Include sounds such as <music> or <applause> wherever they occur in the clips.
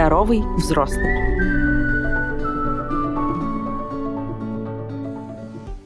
Здоровый взрослый.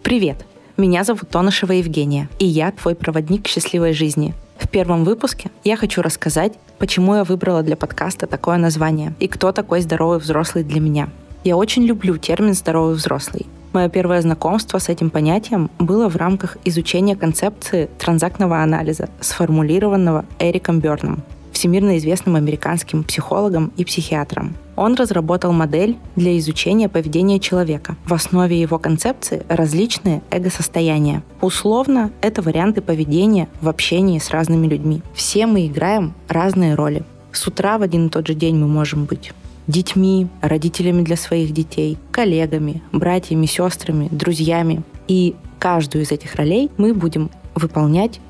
Привет! Меня зовут Тонышева Евгения, и я твой проводник к счастливой жизни. В первом выпуске я хочу рассказать, почему я выбрала для подкаста такое название и кто такой здоровый взрослый для меня. Я очень люблю термин «здоровый взрослый». Мое первое знакомство с этим понятием было в рамках изучения концепции транзактного анализа, сформулированного Эриком Берном всемирно известным американским психологом и психиатром. Он разработал модель для изучения поведения человека. В основе его концепции различные эго-состояния. Условно, это варианты поведения в общении с разными людьми. Все мы играем разные роли. С утра в один и тот же день мы можем быть детьми, родителями для своих детей, коллегами, братьями, сестрами, друзьями. И каждую из этих ролей мы будем выполнять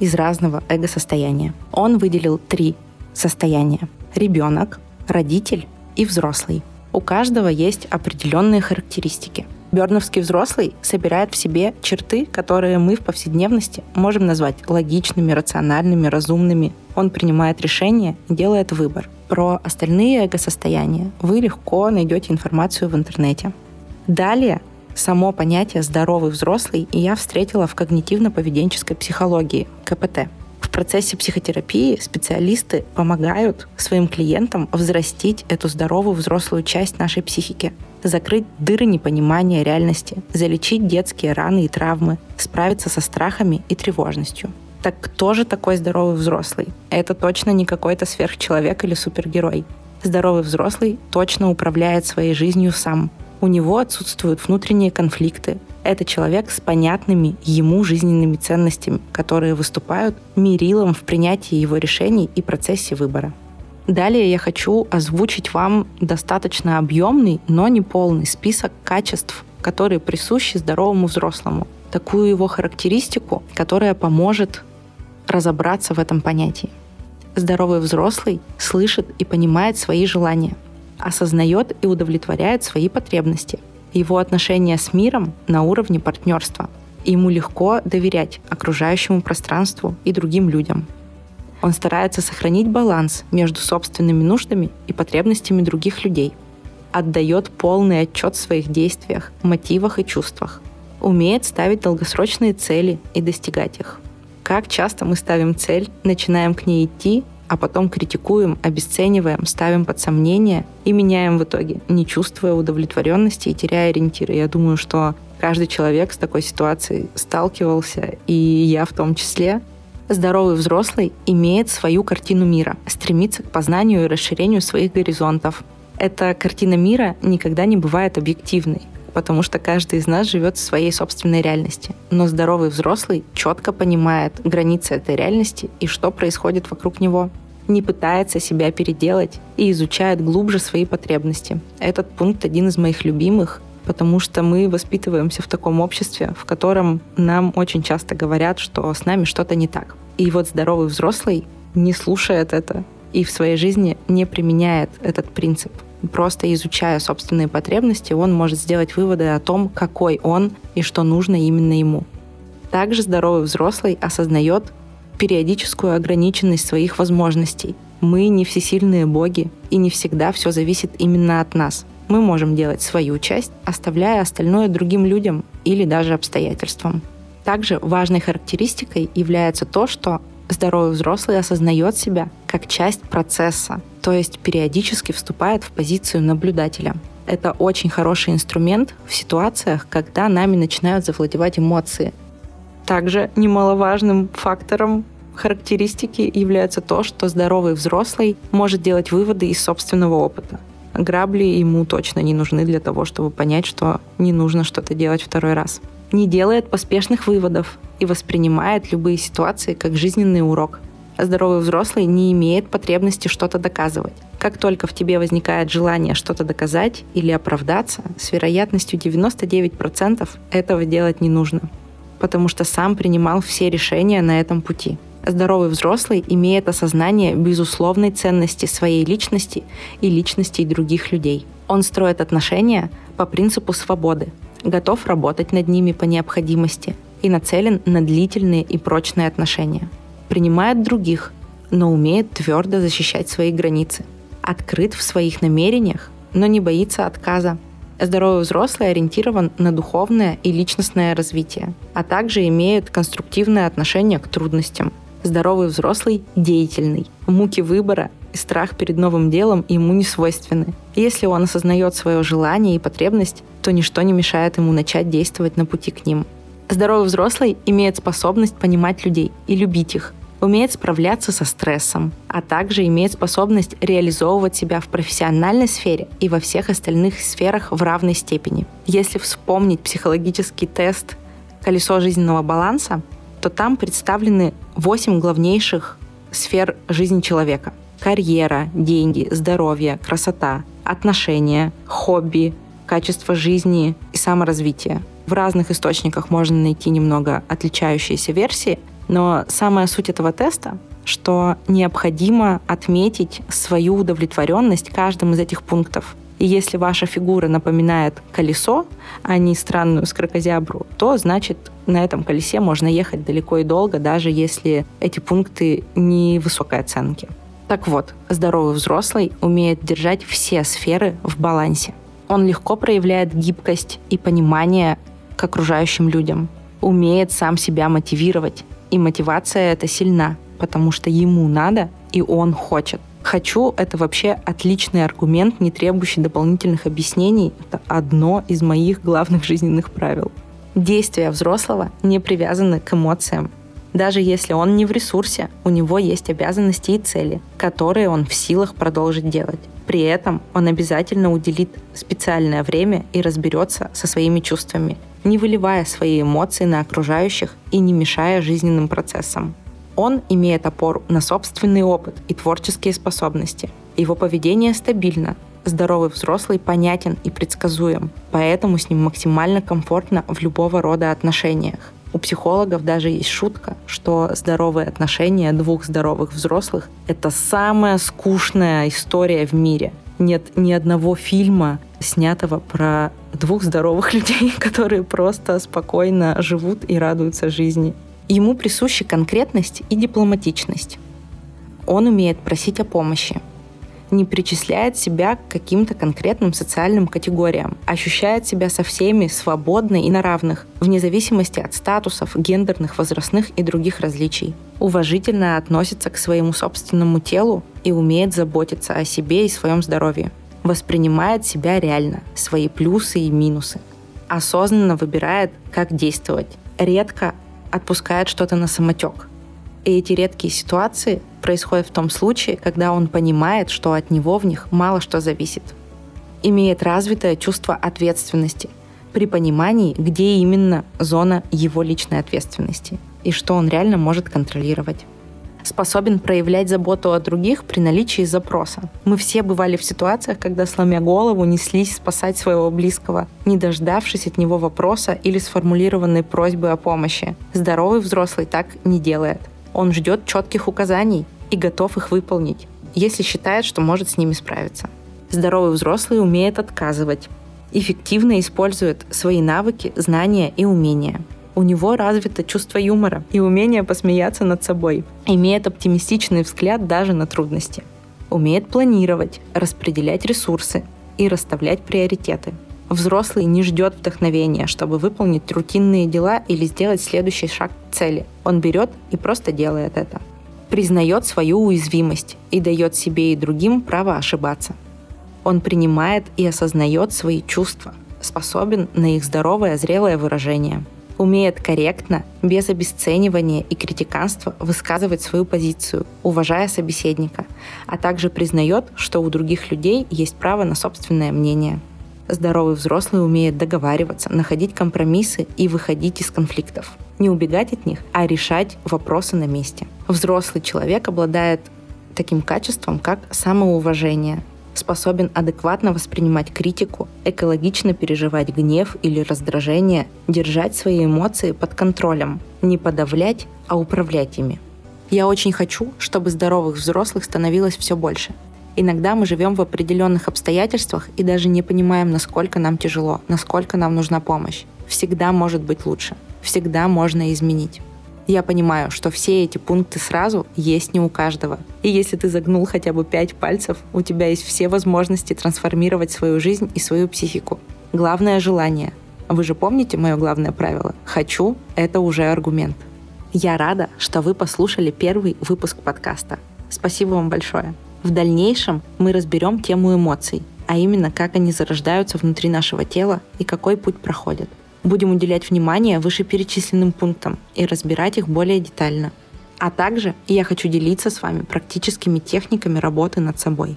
из разного эго-состояния. Он выделил три состояния. Ребенок, родитель и взрослый. У каждого есть определенные характеристики. Берновский взрослый собирает в себе черты, которые мы в повседневности можем назвать логичными, рациональными, разумными. Он принимает решения, делает выбор. Про остальные эго-состояния вы легко найдете информацию в интернете. Далее само понятие «здоровый взрослый» я встретила в когнитивно-поведенческой психологии, КПТ. В процессе психотерапии специалисты помогают своим клиентам взрастить эту здоровую взрослую часть нашей психики, закрыть дыры непонимания реальности, залечить детские раны и травмы, справиться со страхами и тревожностью. Так кто же такой здоровый взрослый? Это точно не какой-то сверхчеловек или супергерой. Здоровый взрослый точно управляет своей жизнью сам, у него отсутствуют внутренние конфликты. Это человек с понятными ему жизненными ценностями, которые выступают мерилом в принятии его решений и процессе выбора. Далее я хочу озвучить вам достаточно объемный, но не полный список качеств, которые присущи здоровому взрослому. Такую его характеристику, которая поможет разобраться в этом понятии. Здоровый взрослый слышит и понимает свои желания – осознает и удовлетворяет свои потребности. Его отношения с миром на уровне партнерства. ему легко доверять окружающему пространству и другим людям. Он старается сохранить баланс между собственными нуждами и потребностями других людей. Отдает полный отчет в своих действиях, мотивах и чувствах. Умеет ставить долгосрочные цели и достигать их. Как часто мы ставим цель, начинаем к ней идти а потом критикуем, обесцениваем, ставим под сомнение и меняем в итоге, не чувствуя удовлетворенности и теряя ориентиры. Я думаю, что каждый человек с такой ситуацией сталкивался, и я в том числе. Здоровый взрослый имеет свою картину мира, стремится к познанию и расширению своих горизонтов. Эта картина мира никогда не бывает объективной потому что каждый из нас живет в своей собственной реальности. Но здоровый взрослый четко понимает границы этой реальности и что происходит вокруг него не пытается себя переделать и изучает глубже свои потребности. Этот пункт один из моих любимых, потому что мы воспитываемся в таком обществе, в котором нам очень часто говорят, что с нами что-то не так. И вот здоровый взрослый не слушает это и в своей жизни не применяет этот принцип просто изучая собственные потребности, он может сделать выводы о том, какой он и что нужно именно ему. Также здоровый взрослый осознает периодическую ограниченность своих возможностей. Мы не всесильные боги, и не всегда все зависит именно от нас. Мы можем делать свою часть, оставляя остальное другим людям или даже обстоятельствам. Также важной характеристикой является то, что здоровый взрослый осознает себя как часть процесса, то есть периодически вступает в позицию наблюдателя. Это очень хороший инструмент в ситуациях, когда нами начинают завладевать эмоции. Также немаловажным фактором характеристики является то, что здоровый взрослый может делать выводы из собственного опыта. Грабли ему точно не нужны для того, чтобы понять, что не нужно что-то делать второй раз. Не делает поспешных выводов и воспринимает любые ситуации как жизненный урок – здоровый взрослый не имеет потребности что-то доказывать. Как только в тебе возникает желание что-то доказать или оправдаться, с вероятностью 99% этого делать не нужно, потому что сам принимал все решения на этом пути. Здоровый взрослый имеет осознание безусловной ценности своей личности и личностей других людей. Он строит отношения по принципу свободы, готов работать над ними по необходимости и нацелен на длительные и прочные отношения принимает других, но умеет твердо защищать свои границы. открыт в своих намерениях, но не боится отказа. Здоровый взрослый ориентирован на духовное и личностное развитие, а также имеет конструктивное отношение к трудностям. Здоровый взрослый деятельный. Муки выбора и страх перед новым делом ему не свойственны. Если он осознает свое желание и потребность, то ничто не мешает ему начать действовать на пути к ним. Здоровый взрослый имеет способность понимать людей и любить их, умеет справляться со стрессом, а также имеет способность реализовывать себя в профессиональной сфере и во всех остальных сферах в равной степени. Если вспомнить психологический тест «Колесо жизненного баланса», то там представлены 8 главнейших сфер жизни человека. Карьера, деньги, здоровье, красота, отношения, хобби, качество жизни и саморазвитие. В разных источниках можно найти немного отличающиеся версии, но самая суть этого теста, что необходимо отметить свою удовлетворенность каждым из этих пунктов. И если ваша фигура напоминает колесо, а не странную скрокозябру, то значит на этом колесе можно ехать далеко и долго, даже если эти пункты не высокой оценки. Так вот, здоровый взрослый умеет держать все сферы в балансе. Он легко проявляет гибкость и понимание к окружающим людям, умеет сам себя мотивировать, и мотивация эта сильна, потому что ему надо, и он хочет. Хочу — это вообще отличный аргумент, не требующий дополнительных объяснений. Это одно из моих главных жизненных правил. Действия взрослого не привязаны к эмоциям. Даже если он не в ресурсе, у него есть обязанности и цели, которые он в силах продолжить делать. При этом он обязательно уделит специальное время и разберется со своими чувствами, не выливая свои эмоции на окружающих и не мешая жизненным процессам. Он имеет опору на собственный опыт и творческие способности. Его поведение стабильно, здоровый взрослый понятен и предсказуем, поэтому с ним максимально комфортно в любого рода отношениях. У психологов даже есть шутка, что здоровые отношения двух здоровых взрослых — это самая скучная история в мире. Нет ни одного фильма, снятого про двух здоровых <laughs> людей, которые просто спокойно живут и радуются жизни. Ему присущи конкретность и дипломатичность. Он умеет просить о помощи, не причисляет себя к каким-то конкретным социальным категориям, ощущает себя со всеми свободно и на равных, вне зависимости от статусов, гендерных, возрастных и других различий. Уважительно относится к своему собственному телу и умеет заботиться о себе и своем здоровье воспринимает себя реально, свои плюсы и минусы. Осознанно выбирает, как действовать. Редко отпускает что-то на самотек. И эти редкие ситуации происходят в том случае, когда он понимает, что от него в них мало что зависит. Имеет развитое чувство ответственности при понимании, где именно зона его личной ответственности и что он реально может контролировать способен проявлять заботу о других при наличии запроса. Мы все бывали в ситуациях, когда, сломя голову, неслись спасать своего близкого, не дождавшись от него вопроса или сформулированной просьбы о помощи. Здоровый взрослый так не делает. Он ждет четких указаний и готов их выполнить, если считает, что может с ними справиться. Здоровый взрослый умеет отказывать, эффективно использует свои навыки, знания и умения – у него развито чувство юмора и умение посмеяться над собой. Имеет оптимистичный взгляд даже на трудности. Умеет планировать, распределять ресурсы и расставлять приоритеты. Взрослый не ждет вдохновения, чтобы выполнить рутинные дела или сделать следующий шаг к цели. Он берет и просто делает это. Признает свою уязвимость и дает себе и другим право ошибаться. Он принимает и осознает свои чувства, способен на их здоровое, зрелое выражение – умеет корректно, без обесценивания и критиканства высказывать свою позицию, уважая собеседника, а также признает, что у других людей есть право на собственное мнение. Здоровый взрослый умеет договариваться, находить компромиссы и выходить из конфликтов. Не убегать от них, а решать вопросы на месте. Взрослый человек обладает таким качеством, как самоуважение, способен адекватно воспринимать критику, экологично переживать гнев или раздражение, держать свои эмоции под контролем, не подавлять, а управлять ими. Я очень хочу, чтобы здоровых взрослых становилось все больше. Иногда мы живем в определенных обстоятельствах и даже не понимаем, насколько нам тяжело, насколько нам нужна помощь. Всегда может быть лучше. Всегда можно изменить. Я понимаю, что все эти пункты сразу есть не у каждого. И если ты загнул хотя бы пять пальцев, у тебя есть все возможности трансформировать свою жизнь и свою психику. Главное – желание. Вы же помните мое главное правило? «Хочу» — это уже аргумент. Я рада, что вы послушали первый выпуск подкаста. Спасибо вам большое. В дальнейшем мы разберем тему эмоций, а именно как они зарождаются внутри нашего тела и какой путь проходят. Будем уделять внимание вышеперечисленным пунктам и разбирать их более детально. А также я хочу делиться с вами практическими техниками работы над собой.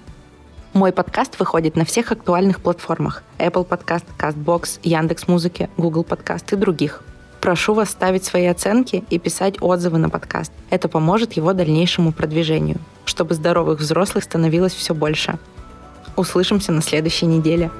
Мой подкаст выходит на всех актуальных платформах Apple Podcast, CastBox, Яндекс.Музыки, Google Podcast и других. Прошу вас ставить свои оценки и писать отзывы на подкаст. Это поможет его дальнейшему продвижению, чтобы здоровых взрослых становилось все больше. Услышимся на следующей неделе.